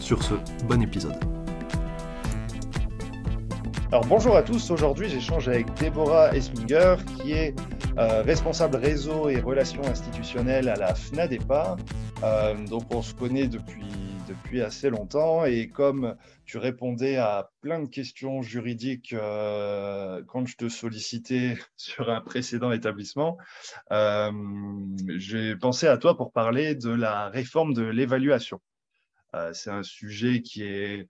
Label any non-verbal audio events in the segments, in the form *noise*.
Sur ce, bon épisode. Alors bonjour à tous, aujourd'hui j'échange avec Déborah Esminger qui est euh, responsable réseau et relations institutionnelles à la FNADEPA. Euh, donc on se connaît depuis, depuis assez longtemps et comme tu répondais à plein de questions juridiques euh, quand je te sollicitais *laughs* sur un précédent établissement, j'ai pensé à toi pour parler de la réforme de l'évaluation. Euh, c'est un sujet qui est,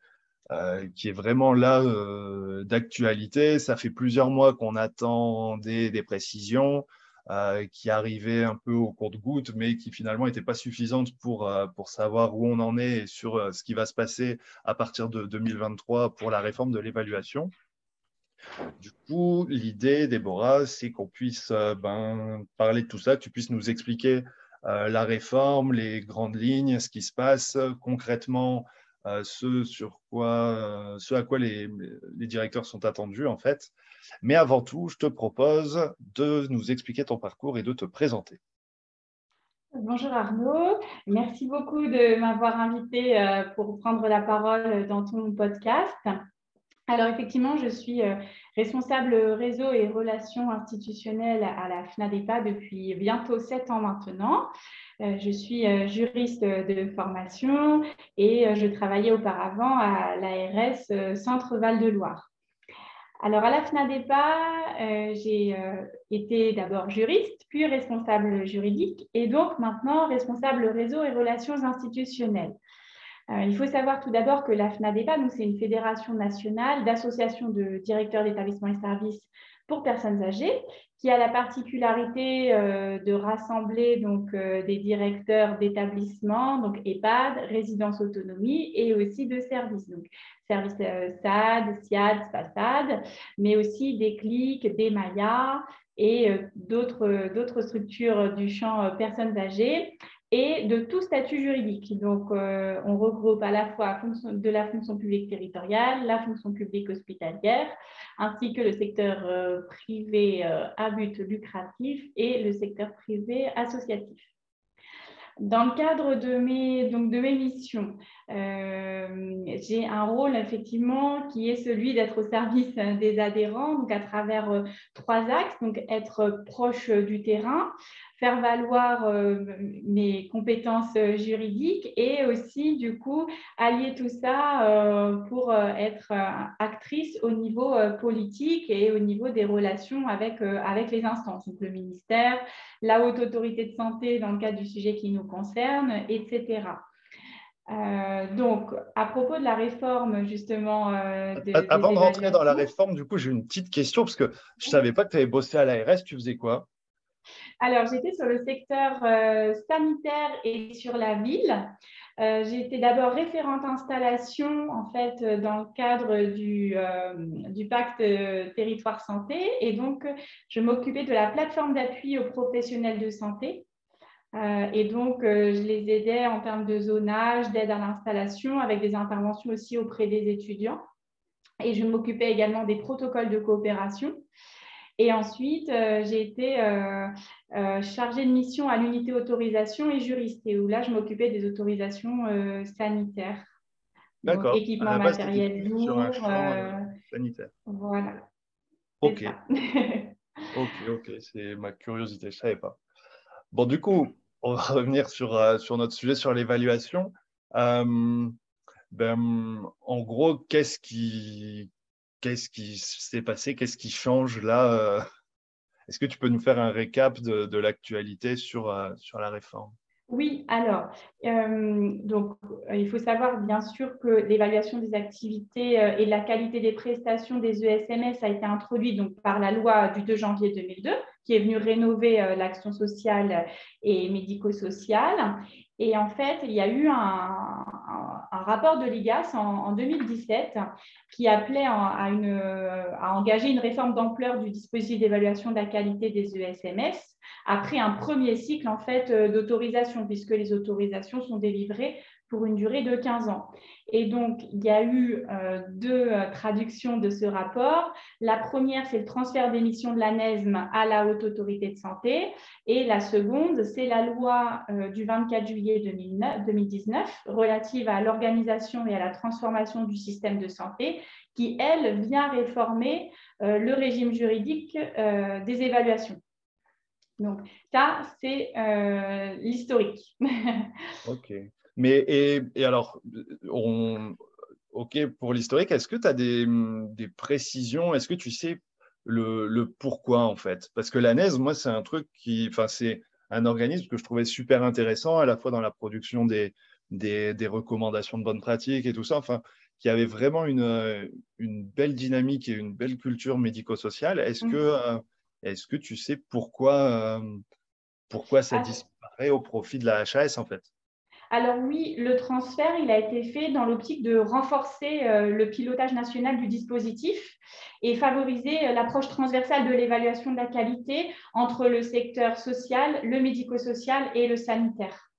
euh, qui est vraiment là euh, d'actualité. Ça fait plusieurs mois qu'on attend des, précisions. qui arrivaient un peu au compte-goutte, mais qui finalement n'étaient pas suffisantes pour, pour savoir où on en est et sur ce qui va se passer à partir de 2023 pour la réforme de l'évaluation. Du coup, l'idée, Déborah, c'est qu'on puisse ben, parler de tout ça, que tu puisses nous expliquer la réforme, les grandes lignes, ce qui se passe concrètement, euh, ce, sur quoi, euh, ce à quoi les, directeurs sont attendus en fait. Mais avant tout, je te propose de nous expliquer ton parcours et de te présenter. Bonjour Arnaud, merci beaucoup de m'avoir invité pour prendre la parole dans ton podcast. Alors effectivement, je suis responsable réseau et relations institutionnelles à la FNADEPA depuis bientôt sept ans maintenant. Euh, je suis euh, juriste de formation et euh, je travaillais auparavant à l'ARS Centre Val-de-Loire. Alors à la FNADEPA, j'ai été d'abord juriste, puis responsable juridique et donc maintenant responsable réseau et relations institutionnelles. Euh, il faut savoir tout d'abord que la FNADEPA, c'est une fédération nationale d'associations de directeurs d'établissements et services pour personnes âgées, qui a la particularité euh, de rassembler donc, euh, des directeurs d'établissements, donc EHPAD, résidence autonomie et aussi de services, donc services SAD, SIAD, SPASAD, mais aussi des clics, des Maya et d'autres structures du champ personnes âgées et de tout statut juridique. Donc, euh, on regroupe à la fois de la fonction publique territoriale, la fonction publique hospitalière, ainsi que le secteur euh, privé euh, à but lucratif et le secteur privé associatif. Dans le cadre de mes, donc de mes missions, j'ai un rôle effectivement qui est celui d'être au service des adhérents, donc à travers trois axes, donc être proche du terrain, faire valoir euh, mes compétences euh, juridiques et aussi, du coup, allier tout ça euh, pour être actrice au niveau politique et au niveau des relations avec, avec les instances, donc le ministère, la haute autorité de santé dans le cadre du sujet qui nous concerne, etc. donc, à propos de la réforme, justement. Avant de rentrer dans la réforme, du coup, j'ai une petite question parce que je ne savais pas que tu avais bossé à l'ARS. Tu faisais quoi? Alors, j'étais sur le secteur euh, sanitaire et sur la ville. Euh, été d'abord référente installation en fait dans le cadre euh, du pacte territoire santé et donc je m'occupais de la plateforme d'appui aux professionnels de santé. et donc, je les aidais en termes de zonage, d'aide à l'installation, avec des interventions aussi auprès des étudiants. Et je m'occupais également des protocoles de coopération. Et ensuite, euh, j'ai été euh, euh, chargée de mission à l'unité autorisation et juriste, et où là, je m'occupais des autorisations sanitaires. D'accord. Équipement matériel lourd. sanitaire. Voilà. Ok. *laughs* ok, ok. C'est ma curiosité, je ne savais pas. Bon, du coup, on va *laughs* revenir sur, sur notre sujet, sur l'évaluation. ben, en gros, qu'est-ce qui, qu'est-ce qui s'est passé, qu'est-ce qui change là euh, Est-ce que tu peux nous faire un récap de, l'actualité sur, euh, sur la réforme? Oui, alors, euh, donc, il faut savoir bien sûr que l'évaluation des activités et la qualité des prestations des ESMS a été introduite donc, par la loi du 2 janvier 2002 qui est venu rénover l'action sociale et médico-sociale. Et en fait, il y a eu un, rapport de l'IGAS en, 2017 qui appelait à, à engager une réforme d'ampleur du dispositif d'évaluation de la qualité des ESMS après un premier cycle en fait d'autorisation, puisque les autorisations sont délivrées pour une durée de 15 ans. Et donc, il y a eu euh, deux euh, traductions de ce rapport. La première, c'est le transfert des de la NESM à la Haute Autorité de Santé. Et la seconde, c'est la loi euh, du 24 juillet 2019 relative à l'organisation et à la transformation du système de santé, qui, elle, vient réformer le régime juridique des évaluations. Donc, ça, c'est l'historique. *laughs* OK. Mais et, alors, on, ok pour l'historique, est-ce que tu as des, des précisions? Est-ce que tu sais le, le, pourquoi en fait? Parce que l'ANES, moi, c'est un truc qui, enfin, c'est un organisme que je trouvais super intéressant à la fois dans la production des, des, des recommandations de bonnes pratiques et tout ça. Enfin, qui avait vraiment une, une belle dynamique et une belle culture médico-sociale. Est-ce mmh. que, euh, est-ce que tu sais pourquoi, euh, pourquoi ça disparaît au profit de la HAS en fait? Alors oui, le transfert, il a été fait dans l'optique de renforcer euh, le pilotage national du dispositif et favoriser euh, l'approche transversale de l'évaluation de la qualité entre le secteur social, le médico-social et le sanitaire.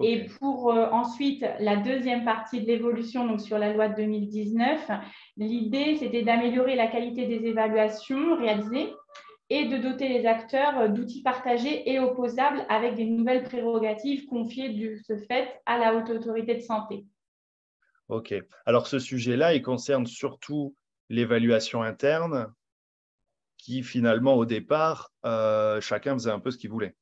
Et pour euh, ensuite la deuxième partie de l'évolution, donc sur la loi de 2019, l'idée c'était d'améliorer la qualité des évaluations réalisées et de doter les acteurs d'outils partagés et opposables avec des nouvelles prérogatives confiées de ce fait à la haute autorité de santé. OK. Alors ce sujet-là, il concerne surtout l'évaluation interne qui finalement au départ, euh, chacun faisait un peu ce qu'il voulait.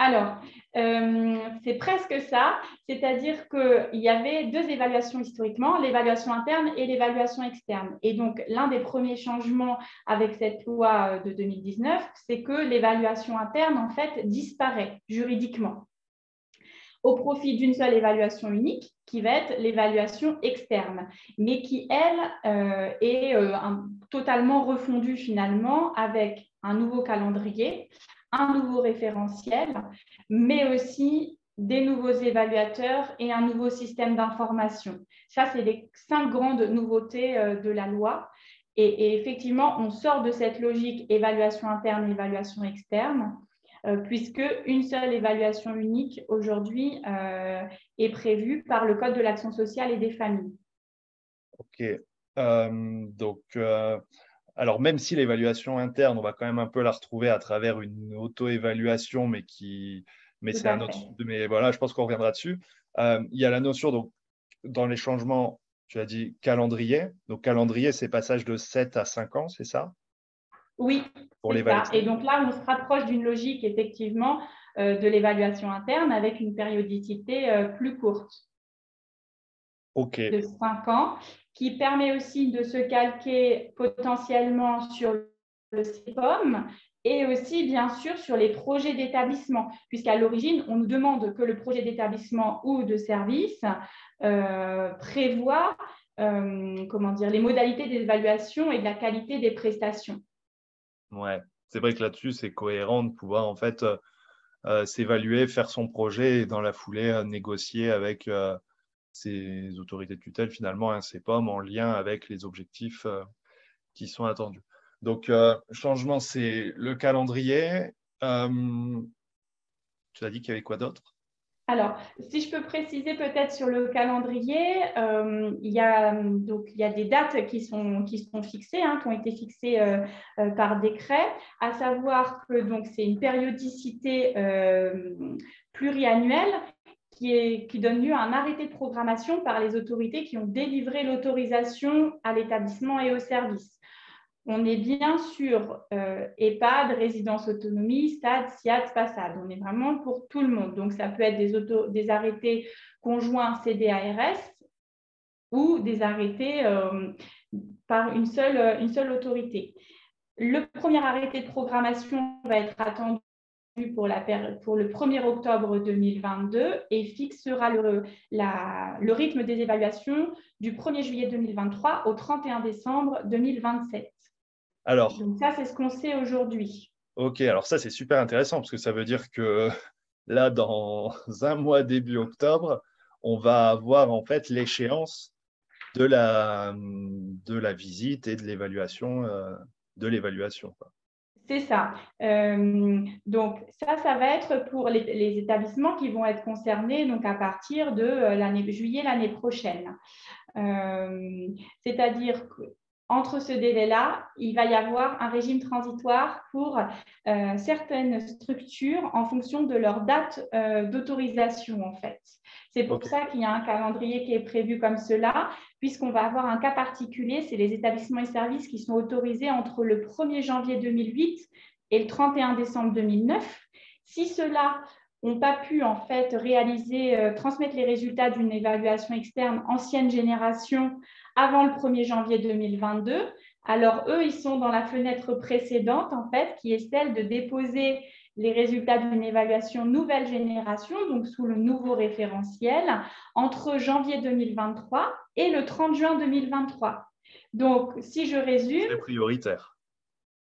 Alors, euh, c'est presque ça, c'est-à-dire qu'il y avait deux évaluations historiquement, l'évaluation interne et l'évaluation externe. Et donc, l'un des premiers changements avec cette loi euh, de 2019, c'est que l'évaluation interne, en fait, disparaît juridiquement au profit d'une seule évaluation unique qui va être l'évaluation externe, mais qui, elle, euh, est totalement refondue finalement avec un nouveau calendrier, un nouveau référentiel, mais aussi des nouveaux évaluateurs et un nouveau système d'information. Ça, c'est les cinq grandes nouveautés euh, de la loi. Et, effectivement, on sort de cette logique évaluation interne, évaluation externe, euh, puisque une seule évaluation unique aujourd'hui euh, est prévue par le Code de l'action sociale et des familles. OK. donc, alors, même si l'évaluation interne, on va quand même un peu la retrouver à travers une auto-évaluation, mais qui, mais c'est un autre. Mais voilà, je pense qu'on reviendra dessus. Euh, il y a la notion, donc, dans les changements, tu as dit calendrier. Donc, calendrier, c'est passage de 7 à 5 ans, c'est ça? Oui, pour l'évaluation. Et donc là, on se rapproche d'une logique, effectivement, euh, de l'évaluation interne avec une périodicité euh, plus courte. OK. De 5 ans qui permet aussi de se calquer potentiellement sur le CEPOM et aussi, bien sûr, sur les projets d'établissement, puisqu'à l'origine, on nous demande que le projet d'établissement ou de service euh, prévoit euh, comment dire, les modalités d'évaluation et de la qualité des prestations. Ouais, c'est vrai que là-dessus, c'est cohérent de pouvoir en fait euh, s'évaluer, faire son projet et dans la foulée négocier avec ces autorités de tutelle, finalement, un CEPOM en lien avec les objectifs euh, qui sont attendus. Donc, euh, changement, c'est le calendrier. Euh, tu as dit qu'il y avait quoi d'autre? Alors, si je peux préciser peut-être sur le calendrier, il, y a, donc, il y a des dates qui sont, qui sont fixées, hein, qui ont été fixées par décret, à savoir que c'est une périodicité pluriannuelle qui, donne lieu à un arrêté de programmation par les autorités qui ont délivré l'autorisation à l'établissement et au service. On est bien sur euh, EHPAD, résidence autonomie, stade, SIAD, SPASAD. On est vraiment pour tout le monde. Donc, ça peut être des, arrêtés conjoints CDARS ou des arrêtés euh, par une seule, une seule autorité. Le premier arrêté de programmation va être attendu pour, la, pour le 1er octobre 2022 et fixera le, le rythme des évaluations du 1er juillet 2023 au 31 décembre 2027. Alors, Donc ça, c'est ce qu'on sait aujourd'hui. Ok, alors ça c'est super intéressant parce que ça veut dire que là, dans un mois début octobre, on va avoir en fait l'échéance de la, de la visite et de l'évaluation. Euh, de l'évaluation. C'est ça. Euh, donc, ça, ça va être pour les, établissements qui vont être concernés donc à partir de euh, l'année juillet l'année prochaine. C'est-à-dire entre ce délai-là, il va y avoir un régime transitoire pour euh, certaines structures en fonction de leur date euh, d'autorisation, en fait. C'est pour ça qu'il y a un calendrier qui est prévu comme cela, puisqu'on va avoir un cas particulier, c'est les établissements et services qui sont autorisés entre le 1er janvier 2008 et le 31 décembre 2009. Si cela n'ont pas pu en fait réaliser, euh, transmettre les résultats d'une évaluation externe ancienne génération avant le 1er janvier 2022. Alors, eux, ils sont dans la fenêtre précédente, en fait, qui est celle de déposer les résultats d'une évaluation nouvelle génération, donc sous le nouveau référentiel, entre janvier 2023 et le 30 juin 2023. Donc, si je résume. C'est prioritaire.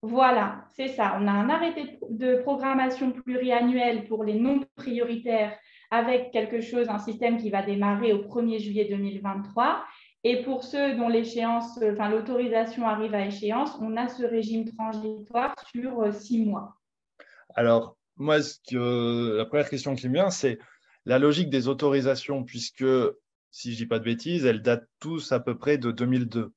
Voilà, c'est ça. On a un arrêté de programmation pluriannuel pour les non prioritaires avec quelque chose, un système qui va démarrer au 1er juillet 2023 et pour ceux dont l'échéance, enfin l'autorisation arrive à échéance, on a ce régime transitoire sur euh, six mois. Alors, moi, ce que, la première question qui me vient, c'est la logique des autorisations, puisque, si je ne dis pas de bêtises, elles datent tous à peu près de 2002,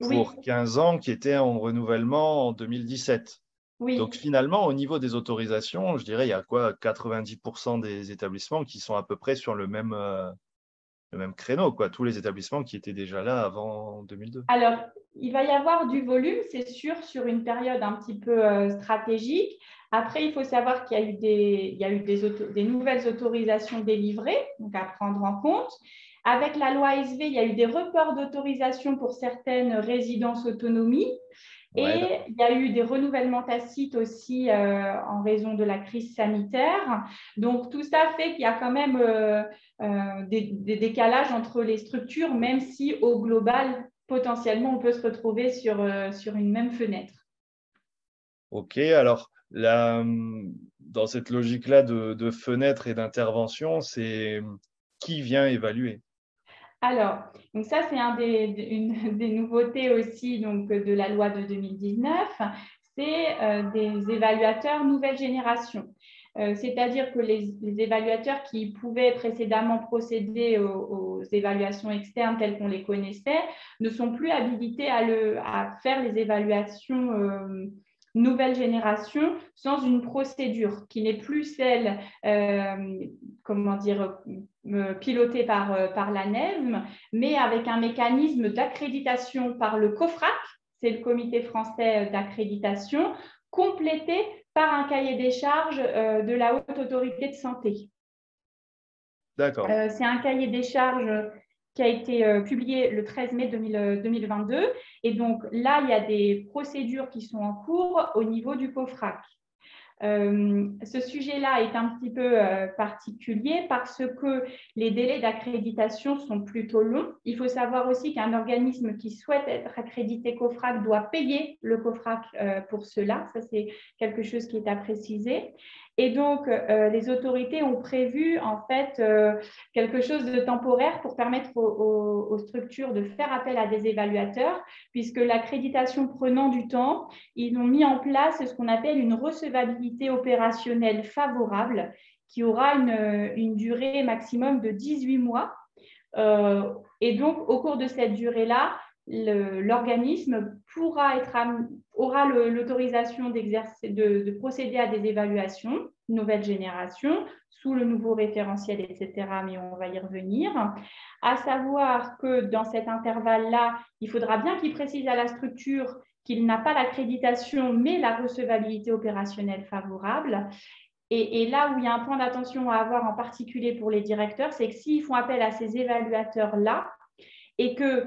pour 15 ans qui étaient en renouvellement en 2017. Oui. Donc finalement, au niveau des autorisations, je dirais, il y a quoi 90% des établissements qui sont à peu près sur le même, euh, le même créneau, quoi, tous les établissements qui étaient déjà là avant 2002 Alors, il va y avoir du volume, c'est sûr, sur une période un petit peu euh, stratégique. Après, il faut savoir qu'il y a eu, des, il y a eu des, des, nouvelles autorisations délivrées, donc à prendre en compte. Avec la loi SV, il y a eu des reports d'autorisation pour certaines résidences autonomie. Et il y a eu des renouvellements tacites aussi euh, en raison de la crise sanitaire. Donc, tout ça fait qu'il y a quand même euh, euh, des, décalages entre les structures, même si au global, potentiellement, on peut se retrouver sur, sur une même fenêtre. OK, alors là, dans cette logique-là de, de fenêtre et d'intervention, c'est qui vient évaluer alors, donc ça, c'est un des, une *laughs* des nouveautés aussi donc, de la loi de 2019, c'est euh, des évaluateurs nouvelle génération. Euh, c'est-à-dire que les, évaluateurs qui pouvaient précédemment procéder aux, évaluations externes telles qu'on les connaissait ne sont plus habilités à, le, à faire les évaluations euh, nouvelle génération sans une procédure qui n'est plus celle, euh, comment dire, euh, pilotée par, euh, par la NEM, mais avec un mécanisme d'accréditation par le COFRAC, c'est le comité français d'accréditation, complété par un cahier des charges de la haute autorité de santé. D'accord. c'est un cahier des charges qui a été euh, publié le 13 mai 2022. Euh, Et donc là, il y a des procédures qui sont en cours au niveau du COFRAC. Euh, ce sujet-là est un petit peu particulier parce que les délais d'accréditation sont plutôt longs. Il faut savoir aussi qu'un organisme qui souhaite être accrédité COFRAC doit payer le COFRAC pour cela. Ça, c'est quelque chose qui est à préciser. Et donc, euh, les autorités ont prévu en fait euh, quelque chose de temporaire pour permettre aux, structures de faire appel à des évaluateurs, puisque l'accréditation prenant du temps, ils ont mis en place ce qu'on appelle une recevabilité opérationnelle favorable qui aura une, durée maximum de 18 mois. Euh, et donc, au cours de cette durée-là, l'organisme pourra être, aura l'autorisation de, de, procéder à des évaluations nouvelle génération sous le nouveau référentiel, etc. Mais on va y revenir. À savoir que dans cet intervalle-là, il faudra bien qu'il précise à la structure qu'il n'a pas l'accréditation, mais la recevabilité opérationnelle favorable. Et, et, là où il y a un point d'attention à avoir en particulier pour les directeurs, c'est que s'ils font appel à ces évaluateurs-là et que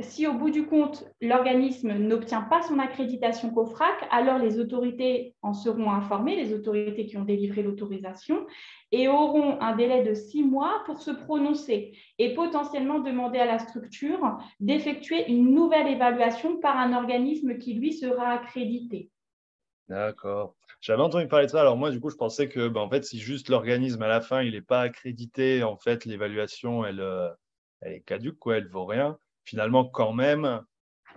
si au bout du compte, l'organisme n'obtient pas son accréditation COFRAC, alors les autorités en seront informées, les autorités qui ont délivré l'autorisation, et auront un délai de six mois pour se prononcer et potentiellement demander à la structure d'effectuer une nouvelle évaluation par un organisme qui, lui, sera accrédité. D'accord. J'avais entendu parler de ça. Alors moi, du coup, je pensais que, ben, en si juste l'organisme à la fin, il n'est pas accrédité, en fait, l'évaluation, elle, euh, elle est caduque, quoi, elle vaut rien. Finalement, quand même,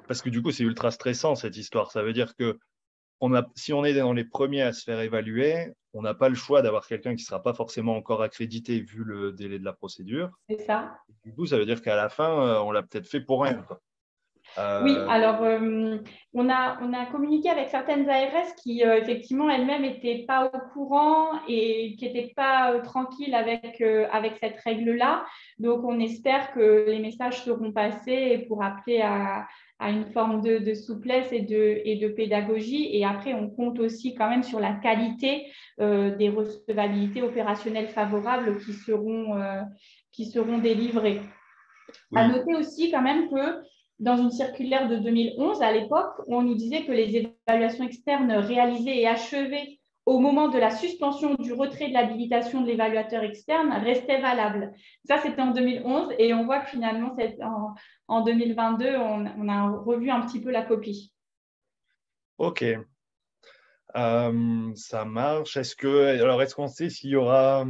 parce que du coup, c'est ultra stressant cette histoire. Ça veut dire que on a, si on est dans les premiers à se faire évaluer, on n'a pas le choix d'avoir quelqu'un qui ne sera pas forcément encore accrédité vu le délai de la procédure. C'est ça. Du coup, ça veut dire qu'à la fin, euh, on l'a peut-être fait pour rien. Euh, alors euh, on, a, on a communiqué avec certaines ARS qui effectivement elles-mêmes n'étaient pas au courant et qui n'étaient pas tranquilles avec, avec cette règle-là. Donc on espère que les messages seront passés pour appeler à, à une forme de, souplesse et de, et de, pédagogie. Et après, on compte aussi quand même sur la qualité euh, des recevabilités opérationnelles favorables qui seront, euh, qui seront délivrées. À noter aussi quand même que dans une circulaire de 2011, à l'époque, on nous disait que les évaluations externes réalisées et achevées au moment de la suspension du retrait de l'habilitation de l'évaluateur externe restait valable. Ça, c'était en 2011 et on voit que finalement, en, en 2022, on, a revu un petit peu la copie. OK. Euh, ça marche. Est-ce que, alors, est-ce qu'on sait s'il y aura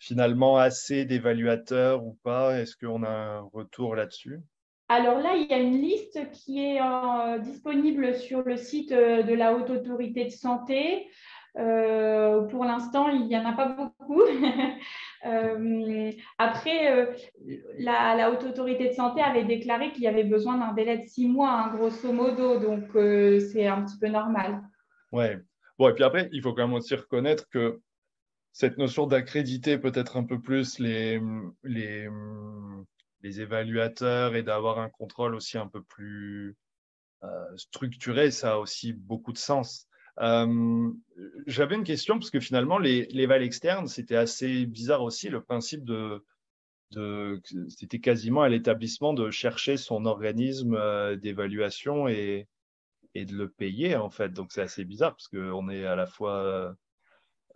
finalement assez d'évaluateurs ou pas? Est-ce qu'on a un retour là-dessus? Alors là, il y a une liste qui est euh, disponible sur le site euh, de la Haute Autorité de Santé. Euh, pour l'instant, il n'y en a pas beaucoup. *laughs* Après, la, Haute Autorité de Santé avait déclaré qu'il y avait besoin d'un délai de six mois, hein, grosso modo, donc c'est un petit peu normal. Ouais. Bon, et puis après, il faut quand même aussi reconnaître que cette notion d'accréditer peut-être un peu plus les, les, les évaluateurs et d'avoir un contrôle aussi un peu plus structuré, ça a aussi beaucoup de sens. Euh, j'avais une question parce que finalement, les, les vals externes, c'était assez bizarre aussi le principe de, de c'était quasiment à l'établissement de chercher son organisme euh, d'évaluation et, et de le payer en fait. Donc c'est assez bizarre parce qu'on est à la fois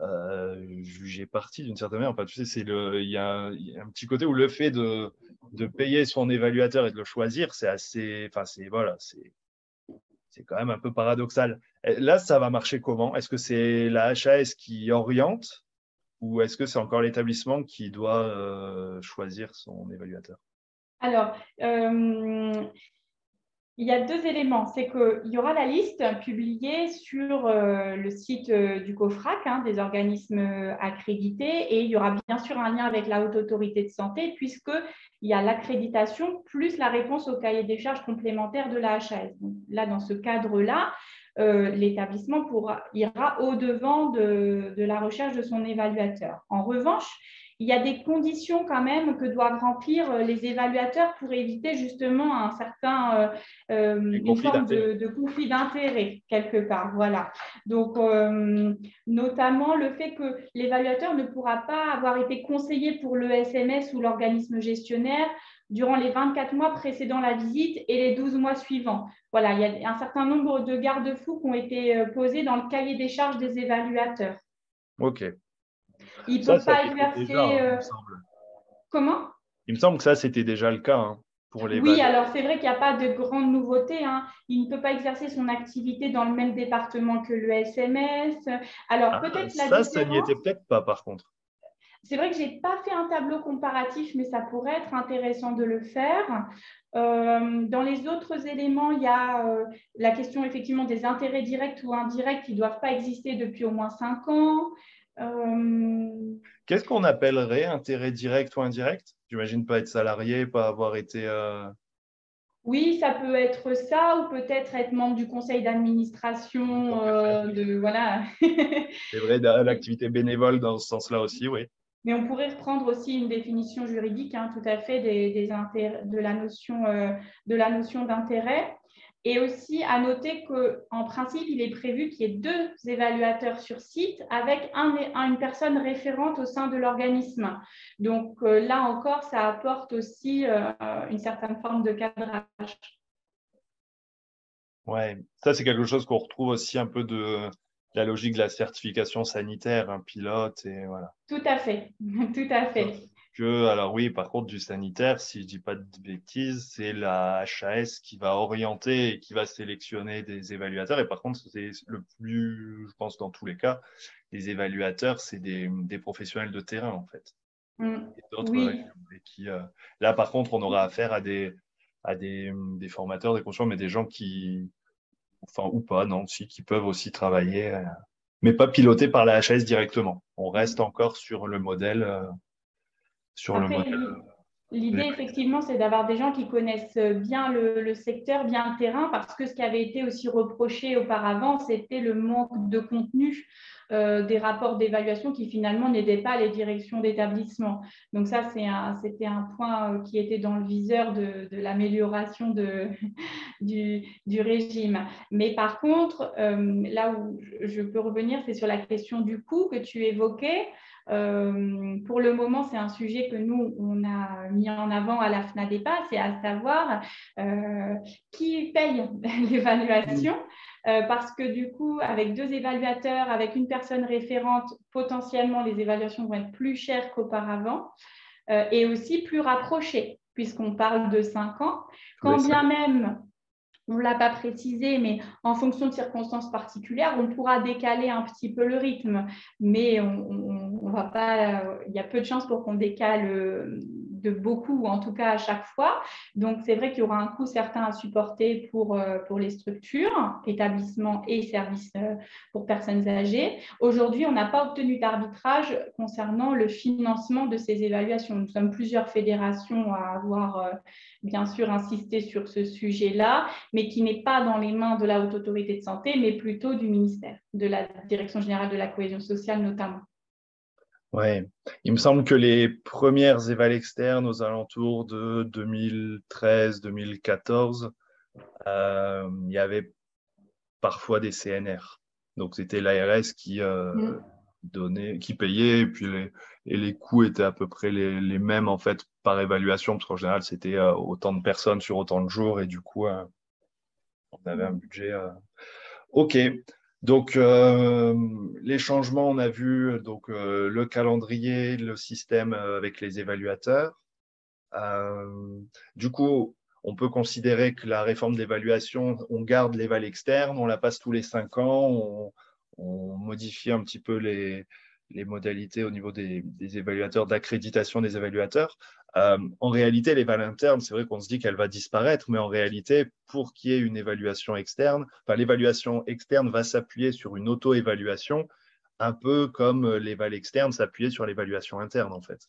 euh, parti d'une certaine manière. Enfin, tu sais, c'est le, il y, a un petit côté où le fait de, de payer son évaluateur et de le choisir, c'est assez, enfin c'est voilà, c'est c'est quand même un peu paradoxal. Là, ça va marcher comment? Est-ce que c'est la HAS qui oriente ou est-ce que c'est encore l'établissement qui doit euh, choisir son évaluateur? Alors, euh, il y a deux éléments. C'est qu'il y aura la liste publiée sur euh, le site euh, du COFRAC, hein, des organismes euh, accrédités, et il y aura bien sûr un lien avec la Haute Autorité de Santé, puisqu'il y a l'accréditation plus la réponse au cahier des charges complémentaires de la HAS. Donc, là, dans ce cadre-là, l'établissement ira au-devant de, de la recherche de son évaluateur. En revanche, il y a des conditions quand même que doivent remplir euh, les évaluateurs pour éviter justement un certain euh, euh une forme de, conflit d'intérêt quelque part. Voilà. Donc, euh, notamment le fait que l'évaluateur ne pourra pas avoir été conseillé pour le SMS ou l'organisme gestionnaire durant les 24 mois précédant la visite et les 12 mois suivants. Voilà, il y a un certain nombre de garde-fous qui ont été posés dans le cahier des charges des évaluateurs. OK. Il ne peut pas exercer. Euh, Comment? Il me semble que ça, c'était déjà le cas. Hein, pour les oui, alors c'est vrai qu'il n'y a pas de grande nouveauté. Hein. Il ne peut pas exercer son activité dans le même département que le SMS. Alors ah, peut-être Ça, ça n'y était peut-être pas par contre. C'est vrai que je n'ai pas fait un tableau comparatif, mais ça pourrait être intéressant de le faire. Euh, dans les autres éléments, il y a euh, la question effectivement des intérêts directs ou indirects qui ne doivent pas exister depuis au moins cinq ans. Euh, Qu'est-ce qu'on appellerait intérêt direct ou indirect? J'imagine pas être salarié, pas avoir été. Euh, oui, ça peut être ça, ou peut-être être membre du conseil d'administration. Euh, de voilà. *laughs* C'est vrai, l'activité bénévole dans ce sens-là aussi, oui. Mais on pourrait reprendre aussi une définition juridique, hein, tout à fait, des, de la notion de la notion d'intérêt. Et aussi à noter qu'en principe, il est prévu qu'il y ait deux évaluateurs sur site avec un, une personne référente au sein de l'organisme. Donc euh, là encore, ça apporte aussi euh, une certaine forme de cadrage. Ouais, ça c'est quelque chose qu'on retrouve aussi un peu de la logique de la certification sanitaire, un pilote et voilà. Tout à fait, *laughs* tout à fait. Que, alors oui, par contre, du sanitaire, si je dis pas de bêtises, c'est la HAS qui va orienter et qui va sélectionner des évaluateurs. Et par contre, c'est le plus, je pense, dans tous les cas, les évaluateurs, c'est des, des, professionnels de terrain, en fait. Mmh. oui. qui, euh, là, par contre, on aura affaire à des, à des, des formateurs, des consultants, mais des gens qui, enfin, ou pas, non, si, qui peuvent aussi travailler, euh, mais pas pilotés par la HAS directement. On reste encore sur le modèle. Euh, sur le modèle. L'idée, effectivement, c'est d'avoir des gens qui connaissent bien le, secteur, bien le terrain, parce que ce qui avait été aussi reproché auparavant, c'était le manque de contenu euh, des rapports d'évaluation qui finalement n'aidaient pas les directions d'établissement. Donc ça, c'était un, point euh, qui était dans le viseur de, l'amélioration *laughs* du, régime. Mais par contre, euh, là où je peux revenir, c'est sur la question du coût que tu évoquais. Pour le moment, c'est un sujet que nous, on a mis en avant à la FNADEPA, c'est à savoir qui paye *laughs* l'évaluation. Euh, parce que du coup, avec deux évaluateurs, avec une personne référente, potentiellement, les évaluations vont être plus chères qu'auparavant et aussi plus rapprochées, puisqu'on parle de cinq ans. Quand bien même on ne l'a pas précisé, mais en fonction de circonstances particulières, on pourra décaler un petit peu le rythme. Mais on, va pas, il y a peu de chances pour qu'on décale euh, de beaucoup, ou en tout cas à chaque fois. Donc, c'est vrai qu'il y aura un coût certain à supporter pour, euh, pour les structures, établissements et services euh, pour personnes âgées. Aujourd'hui, on n'a pas obtenu d'arbitrage concernant le financement de ces évaluations. Nous sommes plusieurs fédérations à avoir, euh, bien sûr, insisté sur ce sujet-là, mais qui n'est pas dans les mains de la Haute Autorité de Santé, mais plutôt du ministère, de la Direction générale de la cohésion sociale notamment. Ouais, il me semble que les premières évals externes aux alentours de 2013-2014, euh, il y avait parfois des CNR. Donc c'était l'ARS qui euh, mm. donnait, qui payait, et puis les, et les coûts étaient à peu près les, les mêmes en fait par évaluation, parce qu'en général c'était euh, autant de personnes sur autant de jours, et du coup on avait un budget. Ok. Donc, euh, les changements, on a vu donc, euh, le calendrier, le système euh, avec les évaluateurs. du coup, on peut considérer que la réforme d'évaluation, on garde l'éval externe, on la passe tous les cinq ans, on, modifie un petit peu les, modalités au niveau des évaluateurs, d'accréditation des évaluateurs. Euh, en réalité, l'éval interne, c'est vrai qu'on se dit qu'elle va disparaître, mais en réalité, pour qu'il y ait une évaluation externe, l'évaluation externe va s'appuyer sur une auto-évaluation, un peu comme l'éval externe s'appuyait sur l'évaluation interne, en fait.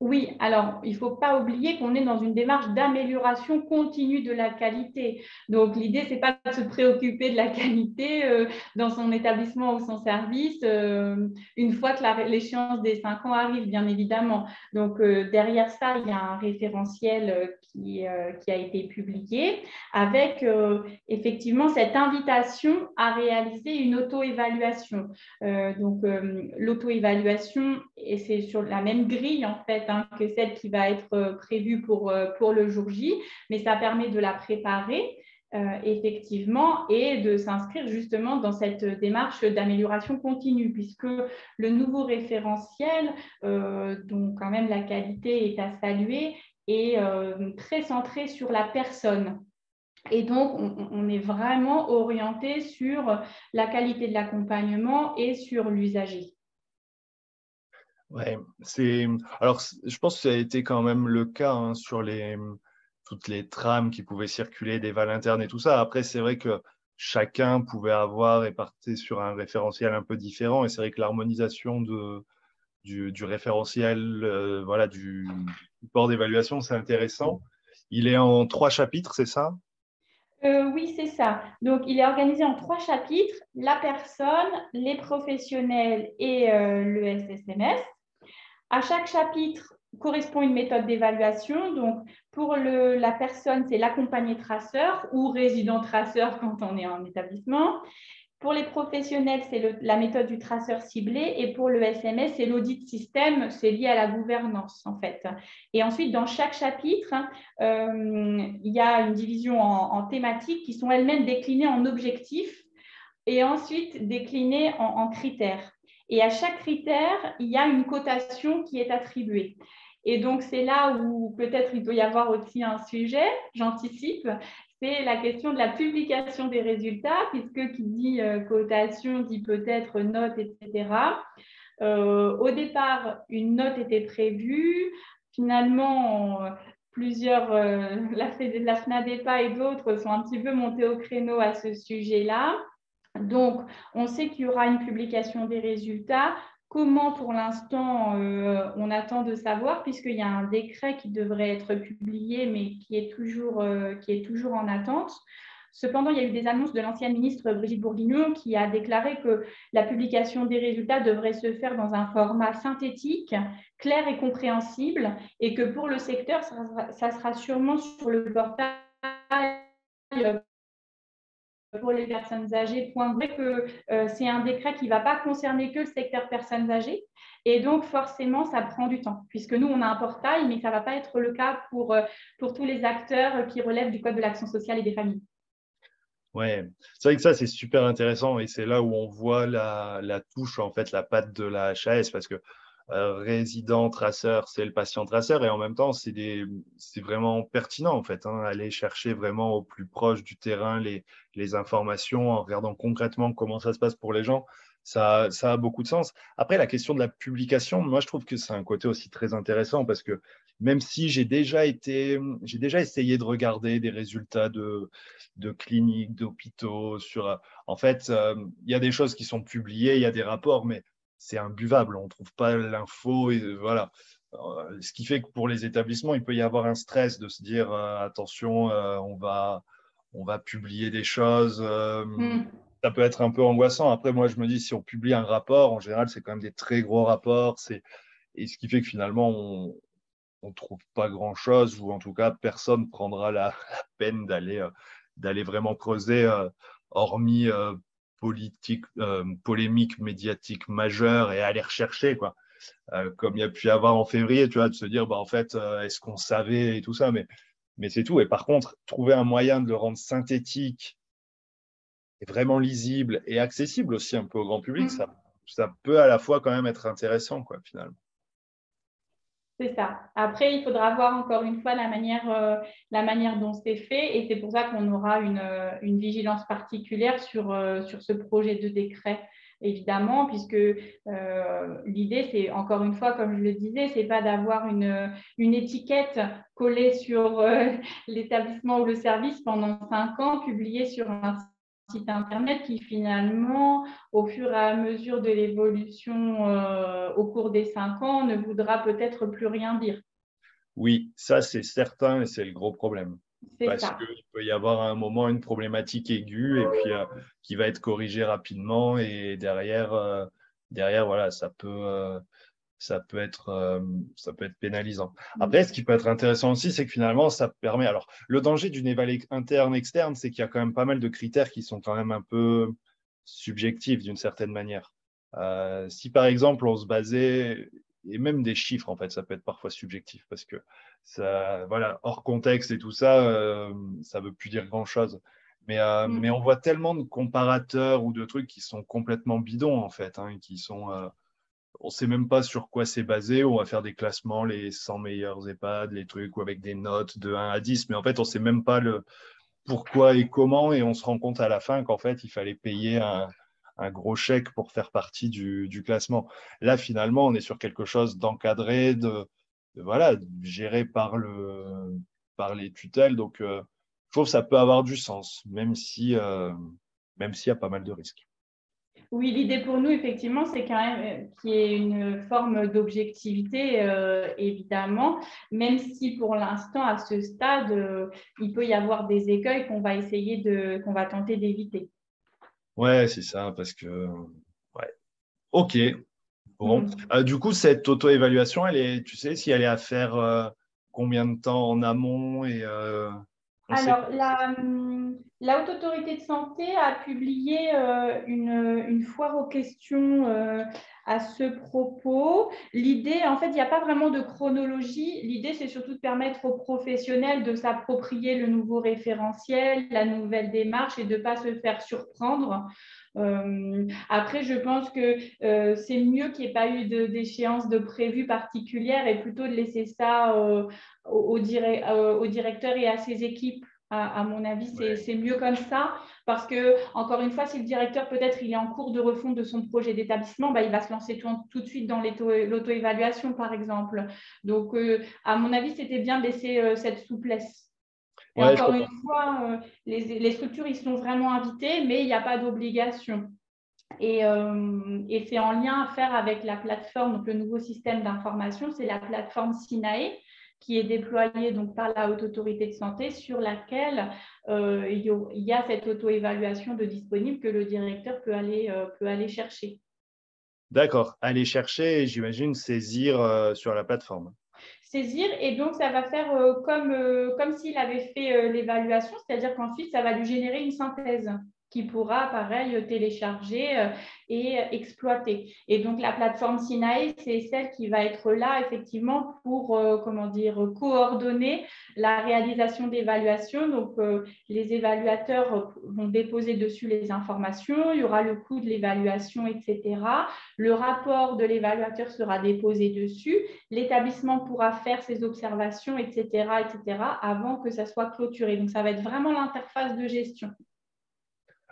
Oui, alors il ne faut pas oublier qu'on est dans une démarche d'amélioration continue de la qualité. Donc l'idée, ce n'est pas de se préoccuper de la qualité euh, dans son établissement ou son service euh, une fois que l'échéance des cinq ans arrive, bien évidemment. Donc euh, derrière ça, il y a un référentiel qui, qui a été publié avec effectivement cette invitation à réaliser une auto-évaluation. donc l'auto-évaluation, et c'est sur la même grille en fait Hein, que celle qui va être euh, prévue pour, euh, pour le jour J, mais ça permet de la préparer. Euh, effectivement, et de s'inscrire justement dans cette démarche d'amélioration continue, puisque le nouveau référentiel, dont quand même la qualité est à saluer, est très centré sur la personne. Et donc, on, on est vraiment orienté sur la qualité de l'accompagnement et sur l'usager. Ouais, c'est. Alors, je pense que ça a été quand même le cas hein, sur toutes les trames qui pouvaient circuler, des vals internes et tout ça. Après, c'est vrai que chacun pouvait avoir et partir sur un référentiel un peu différent. Et c'est vrai que l'harmonisation du, référentiel, euh, voilà, du support d'évaluation, c'est intéressant. Il est en trois chapitres, c'est ça? Euh, oui, c'est ça. Donc, il est organisé en trois chapitres, la personne, les professionnels et euh, le SSMS. À chaque chapitre correspond une méthode d'évaluation. Donc, pour la personne, c'est l'accompagné traceur ou résident traceur quand on est en établissement. Pour les professionnels, c'est la méthode du traceur ciblé et pour le SMS, c'est l'audit système, c'est lié à la gouvernance en fait. Et ensuite, dans chaque chapitre, euh, il y a une division en, thématiques qui sont elles-mêmes déclinées en objectifs et ensuite déclinées en critères. Et à chaque critère, il y a une cotation qui est attribuée. Et donc, c'est là où peut-être il peut y avoir aussi un sujet, j'anticipe, c'est la question de la publication des résultats, puisque qui dit euh, cotation dit peut-être note, etc. Euh, au départ, une note était prévue. Finalement, plusieurs, euh, *laughs* la, la FNADEPA et d'autres sont un petit peu montés au créneau à ce sujet-là. Donc, on sait qu'il y aura une publication des résultats. Comment, pour l'instant, euh, on attend de savoir, puisqu'il y a un décret qui devrait être publié, mais qui est toujours, euh, qui est toujours en attente. Cependant, il y a eu des annonces de l'ancienne ministre Brigitte Bourguignon qui a déclaré que la publication des résultats devrait se faire dans un format synthétique, clair et compréhensible, et que pour le secteur, ça sera, sûrement sur le portail pour les personnes âgées. Point vrai que euh, c'est un décret qui ne va pas concerner que le secteur personnes âgées. Et donc, forcément, ça prend du temps, puisque nous, on a un portail, mais ça ne va pas être le cas pour, euh, pour tous les acteurs qui relèvent du Code de l'action sociale et des familles. Ouais, c'est vrai que ça, c'est super intéressant et c'est là où on voit la, la, touche, en fait, la patte de la HAS parce que résident traceur, c'est le patient traceur et en même temps, c'est vraiment pertinent, en fait, hein, aller chercher vraiment au plus proche du terrain les, informations en regardant concrètement comment ça se passe pour les gens. Ça, a beaucoup de sens. Après, la question de la publication, moi, je trouve que c'est un côté aussi très intéressant parce que même si j'ai déjà été, j'ai déjà essayé de regarder des résultats de, de cliniques, d'hôpitaux, sur, en fait, euh, il y a des choses qui sont publiées, il y a des rapports, mais c'est imbuvable, on ne trouve pas l'info, et voilà. Euh, ce qui fait que pour les établissements, il peut y avoir un stress de se dire euh, attention, on va, on va publier des choses. Hmm. Ça peut être un peu angoissant. Après, moi, je me dis, si on publie un rapport, en général, c'est quand même des très gros rapports. C'est et ce qui fait que finalement, on, on trouve pas grand-chose, ou en tout cas, personne prendra la, *laughs* peine d'aller euh, d'aller vraiment creuser, euh, hormis euh, politique, polémique médiatique majeure, et aller rechercher, quoi. comme il y a pu y avoir en février, tu vois, de se dire, bah, en fait, est-ce qu'on savait et tout ça, mais, mais c'est tout. Et par contre, trouver un moyen de le rendre synthétique et vraiment lisible et accessible aussi un peu au grand public, mmh. ça, ça peut à la fois quand même être intéressant, quoi, finalement. C'est ça. Après, il faudra voir encore une fois la manière, euh, la manière dont c'est fait et c'est pour ça qu'on aura une, euh, vigilance particulière sur, euh, sur ce projet de décret évidemment, puisque l'idée, c'est encore une fois, comme je le disais, c'est pas d'avoir une, une, étiquette collée sur *laughs* l'établissement ou le service pendant cinq ans, publiée sur un site internet qui finalement, au fur et à mesure de l'évolution euh, au cours des cinq ans, ne voudra peut-être plus rien dire. Oui, ça c'est certain et c'est le gros problème. Parce qu'il peut y avoir à un moment une problématique aiguë et puis euh, qui va être corrigée rapidement et derrière, euh, derrière voilà, ça peut, ça peut être, euh, ça peut être pénalisant. Mm. Après, ce qui peut être intéressant aussi, c'est que finalement, ça permet. Alors, le danger d'une évaluation interne-externe, c'est qu'il y a quand même pas mal de critères qui sont quand même un peu subjectifs d'une certaine manière. Euh, si par exemple, on se basait, et même des chiffres, en fait, ça peut être parfois subjectif parce que ça, voilà, hors contexte et tout ça, euh, ça veut plus dire grand-chose. Mais, mm. mais on voit tellement de comparateurs ou de trucs qui sont complètement bidons, en fait, hein, qui sont on ne sait même pas sur quoi c'est basé. On va faire des classements, les 100 meilleurs EHPAD, les trucs, ou avec des notes de 1 à 10. Mais en fait, on ne sait même pas le pourquoi et comment. Et on se rend compte à la fin qu'en fait, il fallait payer un, gros chèque pour faire partie du, classement. Là, finalement, on est sur quelque chose d'encadré, de, voilà, géré par, le, par les tutelles. Donc, euh, je trouve que ça peut avoir du sens, même si, euh, même s'il y a pas mal de risques. Oui, l'idée pour nous, effectivement, c'est quand même euh, qu'il y ait une forme d'objectivité, euh, évidemment, même si pour l'instant, à ce stade, euh, il peut y avoir des écueils qu'on va essayer de, qu'on va tenter d'éviter. Ouais, c'est ça, parce que, ouais. Ok. Bon. Mm. du coup, cette auto-évaluation, elle est, tu sais, si elle est à faire combien de temps en amont et Alors, la, hum, la Haute Autorité de Santé a publié euh, une, foire aux questions euh, à ce propos. L'idée, en fait, il n'y a pas vraiment de chronologie. L'idée, c'est surtout de permettre aux professionnels de s'approprier le nouveau référentiel, la nouvelle démarche et de ne pas se faire surprendre. Euh, après, je pense que c'est mieux qu'il n'y ait pas eu d'échéance de, prévue particulière et plutôt de laisser ça au directeur et à ses équipes à, mon avis, c'est mieux comme ça parce que, encore une fois, si le directeur peut-être il est en cours de refonte de son projet d'établissement, bah, il va se lancer tout, tout de suite dans l'auto-évaluation, par exemple. Donc, euh, à mon avis, c'était bien de laisser euh, cette souplesse. Et encore une fois, euh, les, les, structures, ils sont vraiment invités, mais il n'y a pas d'obligation. Et, et c'est en lien à faire avec la plateforme, donc le nouveau système d'information, c'est la plateforme SINAE qui est déployée donc, par la Haute Autorité de Santé sur laquelle euh, il y a cette auto-évaluation de disponible que le directeur peut aller, euh, peut aller chercher. D'accord, aller chercher j'imagine saisir euh, sur la plateforme. Saisir et donc ça va faire comme, comme s'il avait fait l'évaluation, c'est-à-dire qu'ensuite ça va lui générer une synthèse qui pourra, pareil, télécharger euh, et exploiter. Et donc, la plateforme Sinae, c'est celle qui va être là, effectivement, pour, euh, comment dire, coordonner la réalisation d'évaluations. Donc, euh, les évaluateurs vont déposer dessus les informations, il y aura le coût de l'évaluation, etc. Le rapport de l'évaluateur sera déposé dessus. L'établissement pourra faire ses observations, etc., etc., avant que ça soit clôturé. Donc, ça va être vraiment l'interface de gestion.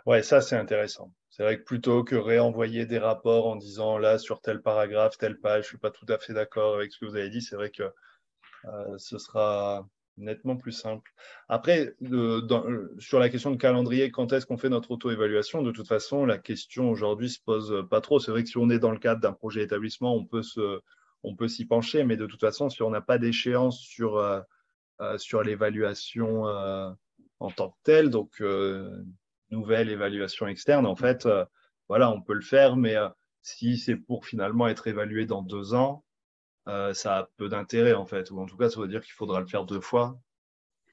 Ouais, ça c'est intéressant. C'est vrai que plutôt que réenvoyer des rapports en disant là sur tel paragraphe, telle page, je suis pas tout à fait d'accord avec ce que vous avez dit, c'est vrai que euh, ce sera nettement plus simple. Après, sur la question de calendrier, quand est-ce qu'on fait notre auto-évaluation? De toute façon, la question aujourd'hui se pose pas trop. C'est vrai que si on est dans le cadre d'un projet d'établissement, on peut se, on peut s'y pencher, mais de toute façon, si on n'a pas d'échéance sur, euh, euh, sur l'évaluation en tant que telle, donc nouvelle évaluation externe, en fait, euh, voilà, on peut le faire, mais euh, si c'est pour finalement être évalué dans deux ans, euh, ça a peu d'intérêt, en fait. Ou en tout cas, ça veut dire qu'il faudra le faire deux fois.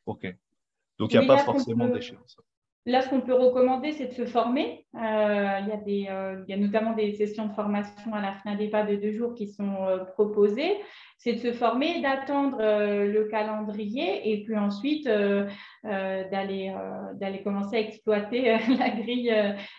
OK. Donc, il n'y a pas forcément d'échéance. Là, ce qu'on peut recommander, c'est de se former. il, y a des, il, y a notamment des sessions de formation à la FNADEPA de deux jours qui sont proposées c'est de se former, d'attendre le calendrier et puis ensuite euh, euh, d'aller commencer à exploiter *laughs* la grille,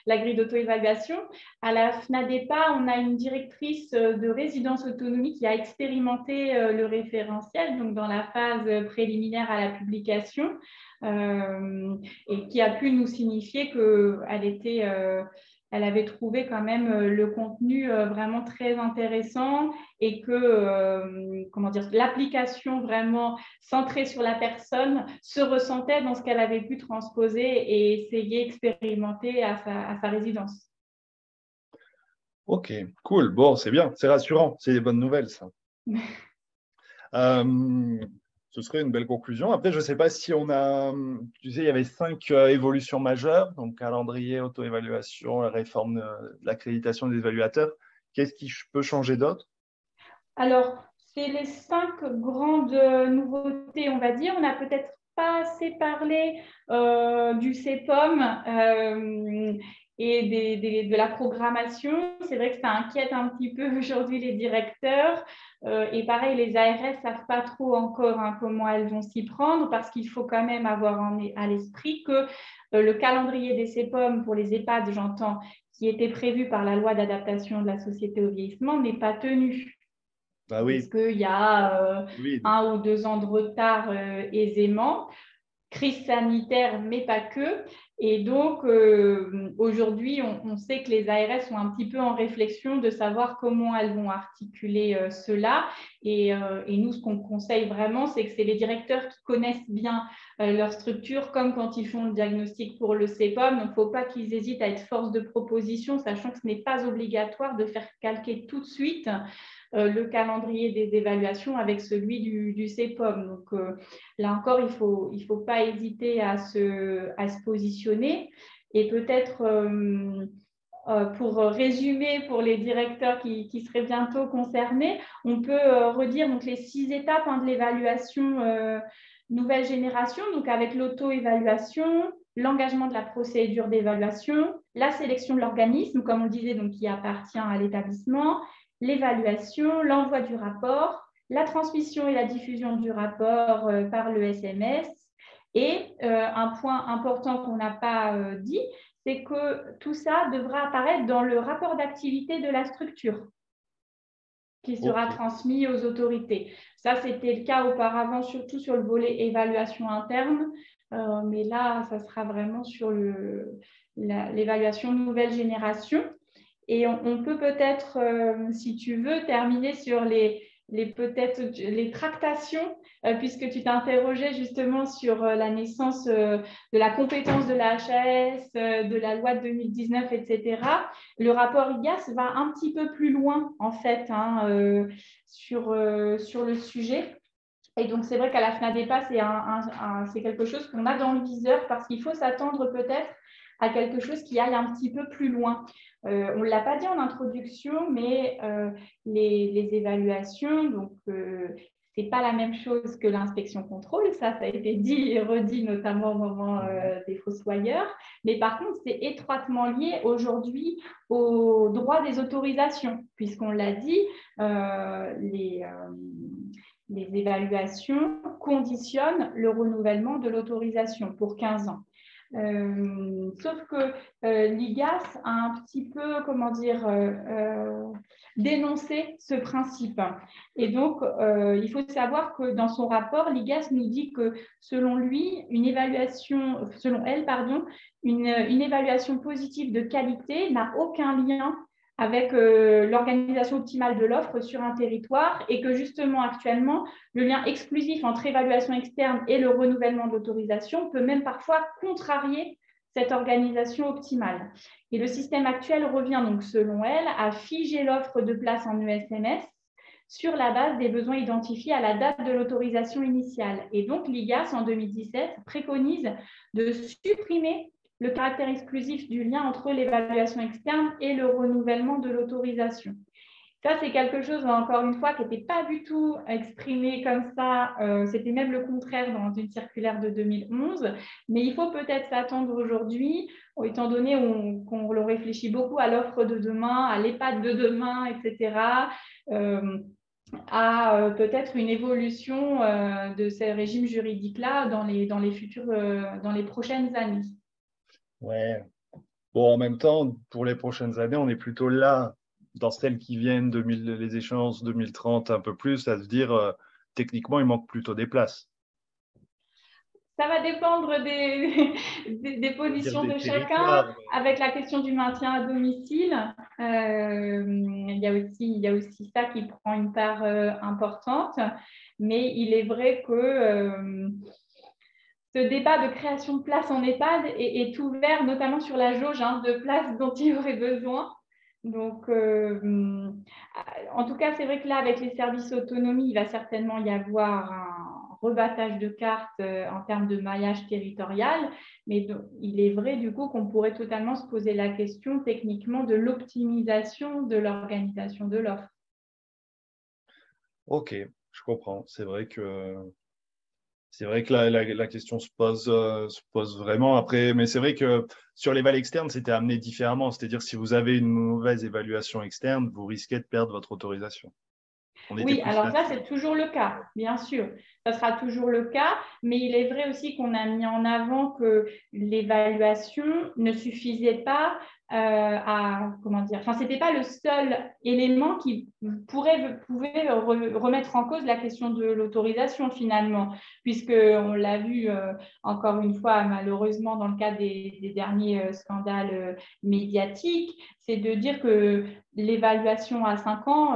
la grille d'auto-évaluation. À la FNADEPA, on a une directrice de résidence autonomie qui a expérimenté le référentiel, donc dans la phase préliminaire à la publication, et qui a pu nous signifier qu'elle était elle avait trouvé quand même euh, le contenu euh, vraiment très intéressant et que euh, comment dire l'application vraiment centrée sur la personne se ressentait dans ce qu'elle avait pu transposer et essayer expérimenter à sa, à sa résidence. Ok, cool. Bon, c'est bien, c'est rassurant, c'est des bonnes nouvelles ça. *laughs* ce serait une belle conclusion. Après, je ne sais pas si on a, tu sais, il y avait cinq euh, évolutions majeures, donc calendrier, auto-évaluation, réforme de l'accréditation des évaluateurs. Qu'est-ce qui peut changer d'autre? Alors, c'est les cinq grandes nouveautés, on va dire. On n'a peut-être pas assez parlé euh, du CEPOM et de la programmation. C'est vrai que ça inquiète un petit peu *laughs* aujourd'hui les directeurs. Euh, et pareil, les ARS ne savent pas trop encore hein, comment elles vont s'y prendre parce qu'il faut quand même avoir à l'esprit que euh, le calendrier des CEPOM pour les EHPAD, j'entends, qui était prévu par la loi d'adaptation de la société au vieillissement, n'est pas tenu. Bah oui. Parce qu'il y a euh, un ou deux ans de retard aisément crise sanitaire, mais pas que. Et donc, euh, aujourd'hui, on, sait que les ARS sont un petit peu en réflexion de savoir comment elles vont articuler euh, cela. Et, euh, et, nous, ce qu'on conseille vraiment, c'est que c'est les directeurs qui connaissent bien leur structure, comme quand ils font le diagnostic pour le CEPOM. Donc, il ne faut pas qu'ils hésitent à être force de proposition, sachant que ce n'est pas obligatoire de faire calquer tout de suite le calendrier des évaluations avec celui du, CEPOM. Donc euh, là encore, il ne faut, il faut pas hésiter à se, à se positionner. Et peut-être euh, pour résumer pour les directeurs qui, qui, seraient bientôt concernés, on peut redire donc, les six étapes hein, de l'évaluation nouvelle génération, donc avec l'auto-évaluation, l'engagement de la procédure d'évaluation, la sélection de l'organisme, comme on disait, donc qui appartient à l'établissement, l'évaluation, l'envoi du rapport, la transmission et la diffusion du rapport euh, par le SMS. Et euh, un point important qu'on n'a pas euh, dit, c'est que tout ça devra apparaître dans le rapport d'activité de la structure qui sera transmis aux autorités. Ça, c'était le cas auparavant, surtout sur le volet évaluation interne, mais là, ça sera vraiment sur l'évaluation nouvelle génération. Et on, peut peut-être, si tu veux, terminer sur les, peut-être les tractations, euh, puisque tu t'interrogeais justement sur euh, la naissance euh, de la compétence de la HAS, de la loi de 2019, etc. Le rapport IGAS va un petit peu plus loin, en fait, hein, sur, sur le sujet. Et donc, c'est vrai qu'à la FNADEPA, c'est quelque chose qu'on a dans le viseur parce qu'il faut s'attendre peut-être à quelque chose qui aille un petit peu plus loin. Euh, on ne l'a pas dit en introduction, mais euh, les, évaluations, donc euh, ce n'est pas la même chose que l'inspection contrôle, ça, ça a été dit et redit notamment au moment des fossoyeurs, mais par contre, c'est étroitement lié aujourd'hui au droit des autorisations, puisqu'on l'a dit, les, les évaluations conditionnent le renouvellement de l'autorisation pour 15 ans. Euh, sauf que euh, l'IGAS a un petit peu, comment dire, euh, dénoncé ce principe. Et donc, il faut savoir que dans son rapport, l'IGAS nous dit que selon lui, une évaluation, selon elle, pardon, une, une évaluation positive de qualité n'a aucun lien avec euh, l'organisation optimale de l'offre sur un territoire et que justement actuellement, le lien exclusif entre évaluation externe et le renouvellement d'autorisation peut même parfois contrarier cette organisation optimale. Et le système actuel revient donc, selon elle, à figer l'offre de place en ESMS sur la base des besoins identifiés à la date de l'autorisation initiale. Et donc, l'IGAS, en 2017, préconise de supprimer le caractère exclusif du lien entre l'évaluation externe et le renouvellement de l'autorisation. Ça, c'est quelque chose, encore une fois, qui n'était pas du tout exprimé comme ça. Euh, c'était même le contraire dans une circulaire de 2011. Mais il faut peut-être s'attendre aujourd'hui, étant donné qu'on le réfléchit beaucoup à l'offre de demain, à l'EHPAD de demain, etc., euh, à euh, peut-être une évolution de ces régimes juridiques-là dans les, dans, dans les prochaines années. Ouais. Bon, en même temps, pour les prochaines années, on est plutôt là, dans celles qui viennent, les échéances 2030, un peu plus, à se dire, euh, techniquement, il manque plutôt des places. Ça va dépendre des, *laughs* des, positions de chacun. Avec la question du maintien à domicile, euh, il, y a aussi, il y a aussi ça qui prend une part euh, importante. Mais il est vrai que ce débat de création de places en EHPAD est, ouvert notamment sur la jauge hein, de places dont il aurait besoin. Donc, euh, en tout cas, c'est vrai que là, avec les services autonomie, il va certainement y avoir un rebattage de cartes euh, en termes de maillage territorial, mais il est vrai du coup qu'on pourrait totalement se poser la question techniquement de l'optimisation de l'organisation de l'offre. Ok, je comprends. C'est vrai que c'est vrai que la, question se pose, euh, se pose vraiment après, mais c'est vrai que sur les vals externes, c'était amené différemment. C'est-à-dire si vous avez une mauvaise évaluation externe, vous risquez de perdre votre autorisation. oui, alors ça, c'est toujours le cas, bien sûr. Ça sera toujours le cas, mais il est vrai aussi qu'on a mis en avant que l'évaluation ne suffisait pas à comment dire, enfin c'était pas le seul élément qui pourrait pouvait remettre en cause la question de l'autorisation finalement, puisque on l'a vu euh, encore une fois malheureusement dans le cas des, derniers euh, scandales médiatiques, c'est de dire que l'évaluation à 5 ans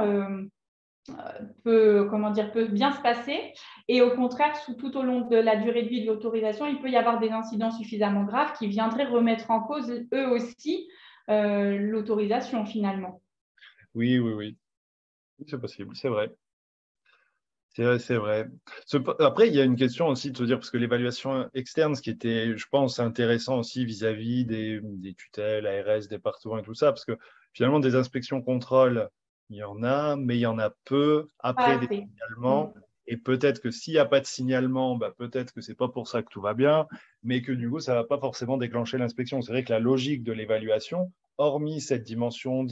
peut, comment dire, peut bien se passer. Et au contraire, tout au long de la durée de vie de l'autorisation, il peut y avoir des incidents suffisamment graves qui viendraient remettre en cause eux aussi euh, l'autorisation finalement. Oui, oui, oui. C'est possible, c'est vrai. C'est vrai, c'est vrai. Après, il y a une question aussi de se dire, parce que l'évaluation externe, ce qui était, je pense, intéressant aussi vis-à-vis des, tutelles, ARS, départements et tout ça, parce que finalement, des inspections contrôles, il y en a, mais il y en a peu. Après, également, Et peut-être que s'il n'y a pas de signalement, bah, peut-être que ce n'est pas pour ça que tout va bien, mais que du coup, ça ne va pas forcément déclencher l'inspection. C'est vrai que la logique de l'évaluation, hormis cette dimension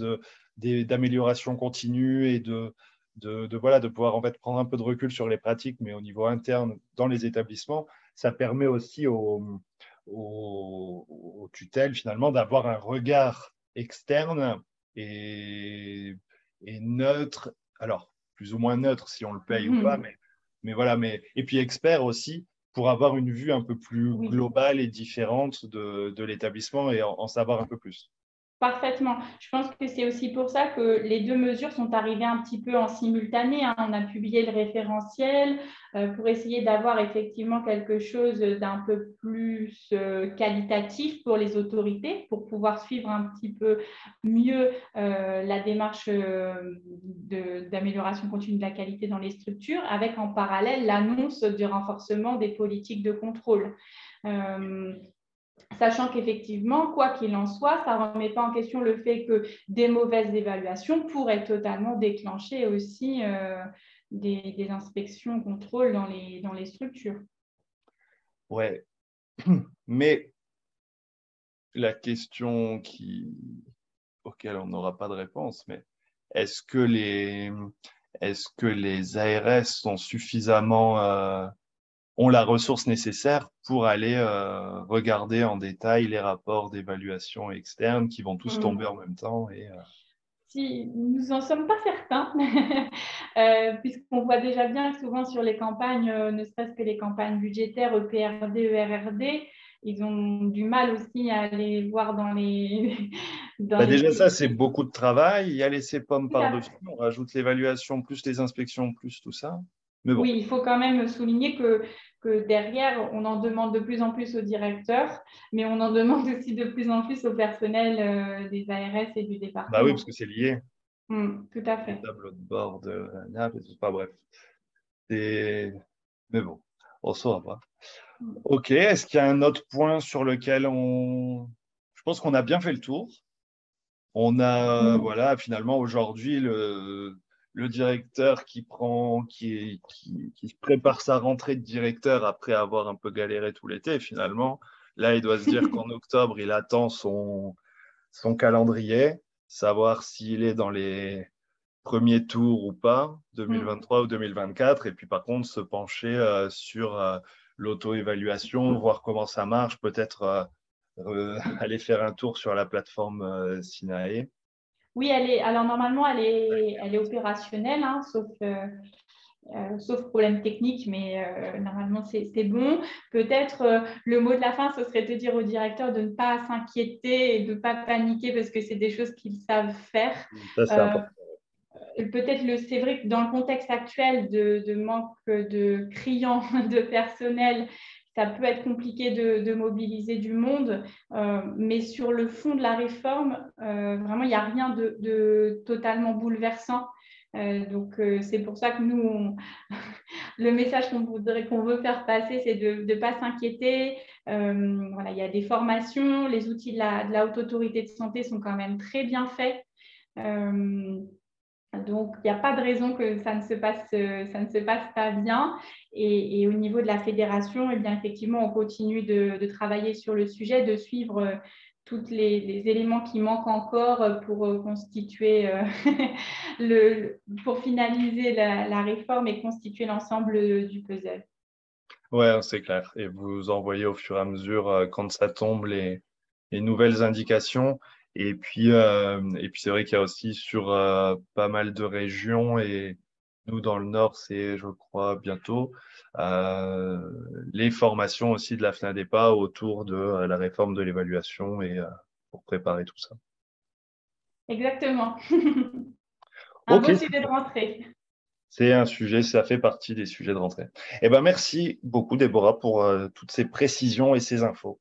d'amélioration continue et de, de, voilà, de pouvoir en fait prendre un peu de recul sur les pratiques, mais au niveau interne dans les établissements, ça permet aussi aux, aux, tutelles finalement d'avoir un regard externe et, et, neutre, alors plus ou moins neutre si on le paye ou pas, mhm. mais, mais voilà, mais, et puis expert aussi pour avoir une vue un peu plus globale et différente de, de l'établissement et en savoir un peu plus. Parfaitement. Je pense que c'est aussi pour ça que les deux mesures sont arrivées un petit peu en simultané. Hein. On a publié le référentiel euh, pour essayer d'avoir effectivement quelque chose d'un peu plus euh, qualitatif pour les autorités, pour pouvoir suivre un petit peu mieux euh, la démarche d'amélioration continue de la qualité dans les structures, avec en parallèle l'annonce du renforcement des politiques de contrôle sachant qu'effectivement, quoi qu'il en soit, ça ne remet pas en question le fait que des mauvaises évaluations pourraient totalement déclencher aussi euh, des, inspections, contrôles dans les, dans les structures. Ouais, *clears throat* mais la question qui, auquel on n'aura pas de réponse, mais est-ce que les, est-ce que les ARS sont suffisamment euh, ont la ressource nécessaire pour aller euh, regarder en détail les rapports d'évaluation externe qui vont tous mm. tomber en même temps. Et, euh, Si, nous n'en sommes pas certains, *laughs* euh, puisqu'on voit déjà bien souvent sur les campagnes, ne serait-ce que les campagnes budgétaires EPRD, ERRD, ils ont du mal aussi à aller voir dans les. *laughs* Bah, déjà, ça, c'est beaucoup de travail. Il y a les CEPOM par-dessus. On rajoute l'évaluation, plus les inspections, plus tout ça. Oui, il faut quand même souligner que, que, derrière, on en demande de plus en plus aux directeurs, mais on en demande *laughs* aussi de plus en plus au personnel euh, des ARS et du département. Bah oui, parce que c'est lié. Mmh, tout à fait. tableau de bord de pas bref. Mais bon, on ne saura pas. Mmh. Ok, est-ce qu'il y a un autre point sur lequel on. Je pense qu'on a bien fait le tour. On a, mmh. voilà, finalement, aujourd'hui, le le directeur qui prend, qui, qui, prépare sa rentrée de directeur après avoir un peu galéré tout l'été, finalement, là, il doit se dire *laughs* qu'en octobre, il attend son, son calendrier, savoir s'il est dans les premiers tours ou pas, 2023 ou 2024, et puis par contre, se pencher euh, sur euh, l'auto-évaluation, voir comment ça marche, peut-être euh, *laughs* aller faire un tour sur la plateforme Sinae. Oui, elle est, alors normalement, elle est, elle est opérationnelle, hein, sauf, euh, euh, sauf problème technique, mais euh, normalement, c'est bon. Peut-être le mot de la fin, ce serait de dire au directeur de ne pas s'inquiéter et de ne pas paniquer parce que c'est des choses qu'ils savent faire. Peut-être, c'est vrai que dans le contexte actuel de, de manque de criants *laughs* de personnel, ça peut être compliqué de, mobiliser du monde, euh, mais sur le fond de la réforme, euh, vraiment, il n'y a rien de, totalement bouleversant. Euh, donc, c'est pour ça que nous, *laughs* le message qu'on voudrait, qu'on veut faire passer, c'est de ne pas s'inquiéter. voilà, il y a des formations, les outils de la, de la, haute autorité de santé sont quand même très bien faits. Donc, il n'y a pas de raison que ça ne se passe, pas bien. Et, au niveau de la fédération, eh effectivement, on continue de, travailler sur le sujet, de suivre euh, tous les, éléments qui manquent encore pour euh, constituer, euh, *laughs* pour finaliser la, réforme et constituer l'ensemble du puzzle. Oui, c'est clair. Et vous envoyez au fur et à mesure, quand ça tombe, les nouvelles indications. Et puis, euh, et puis c'est vrai qu'il y a aussi sur euh, pas mal de régions, et nous dans le Nord, c'est, je crois, bientôt, euh, les formations aussi de la FNADEPA autour de la réforme de l'évaluation et pour préparer tout ça. Exactement. *laughs* un beau sujet de rentrée. C'est un sujet, ça fait partie des sujets de rentrée. Eh ben, merci beaucoup, Déborah, pour toutes ces précisions et ces infos.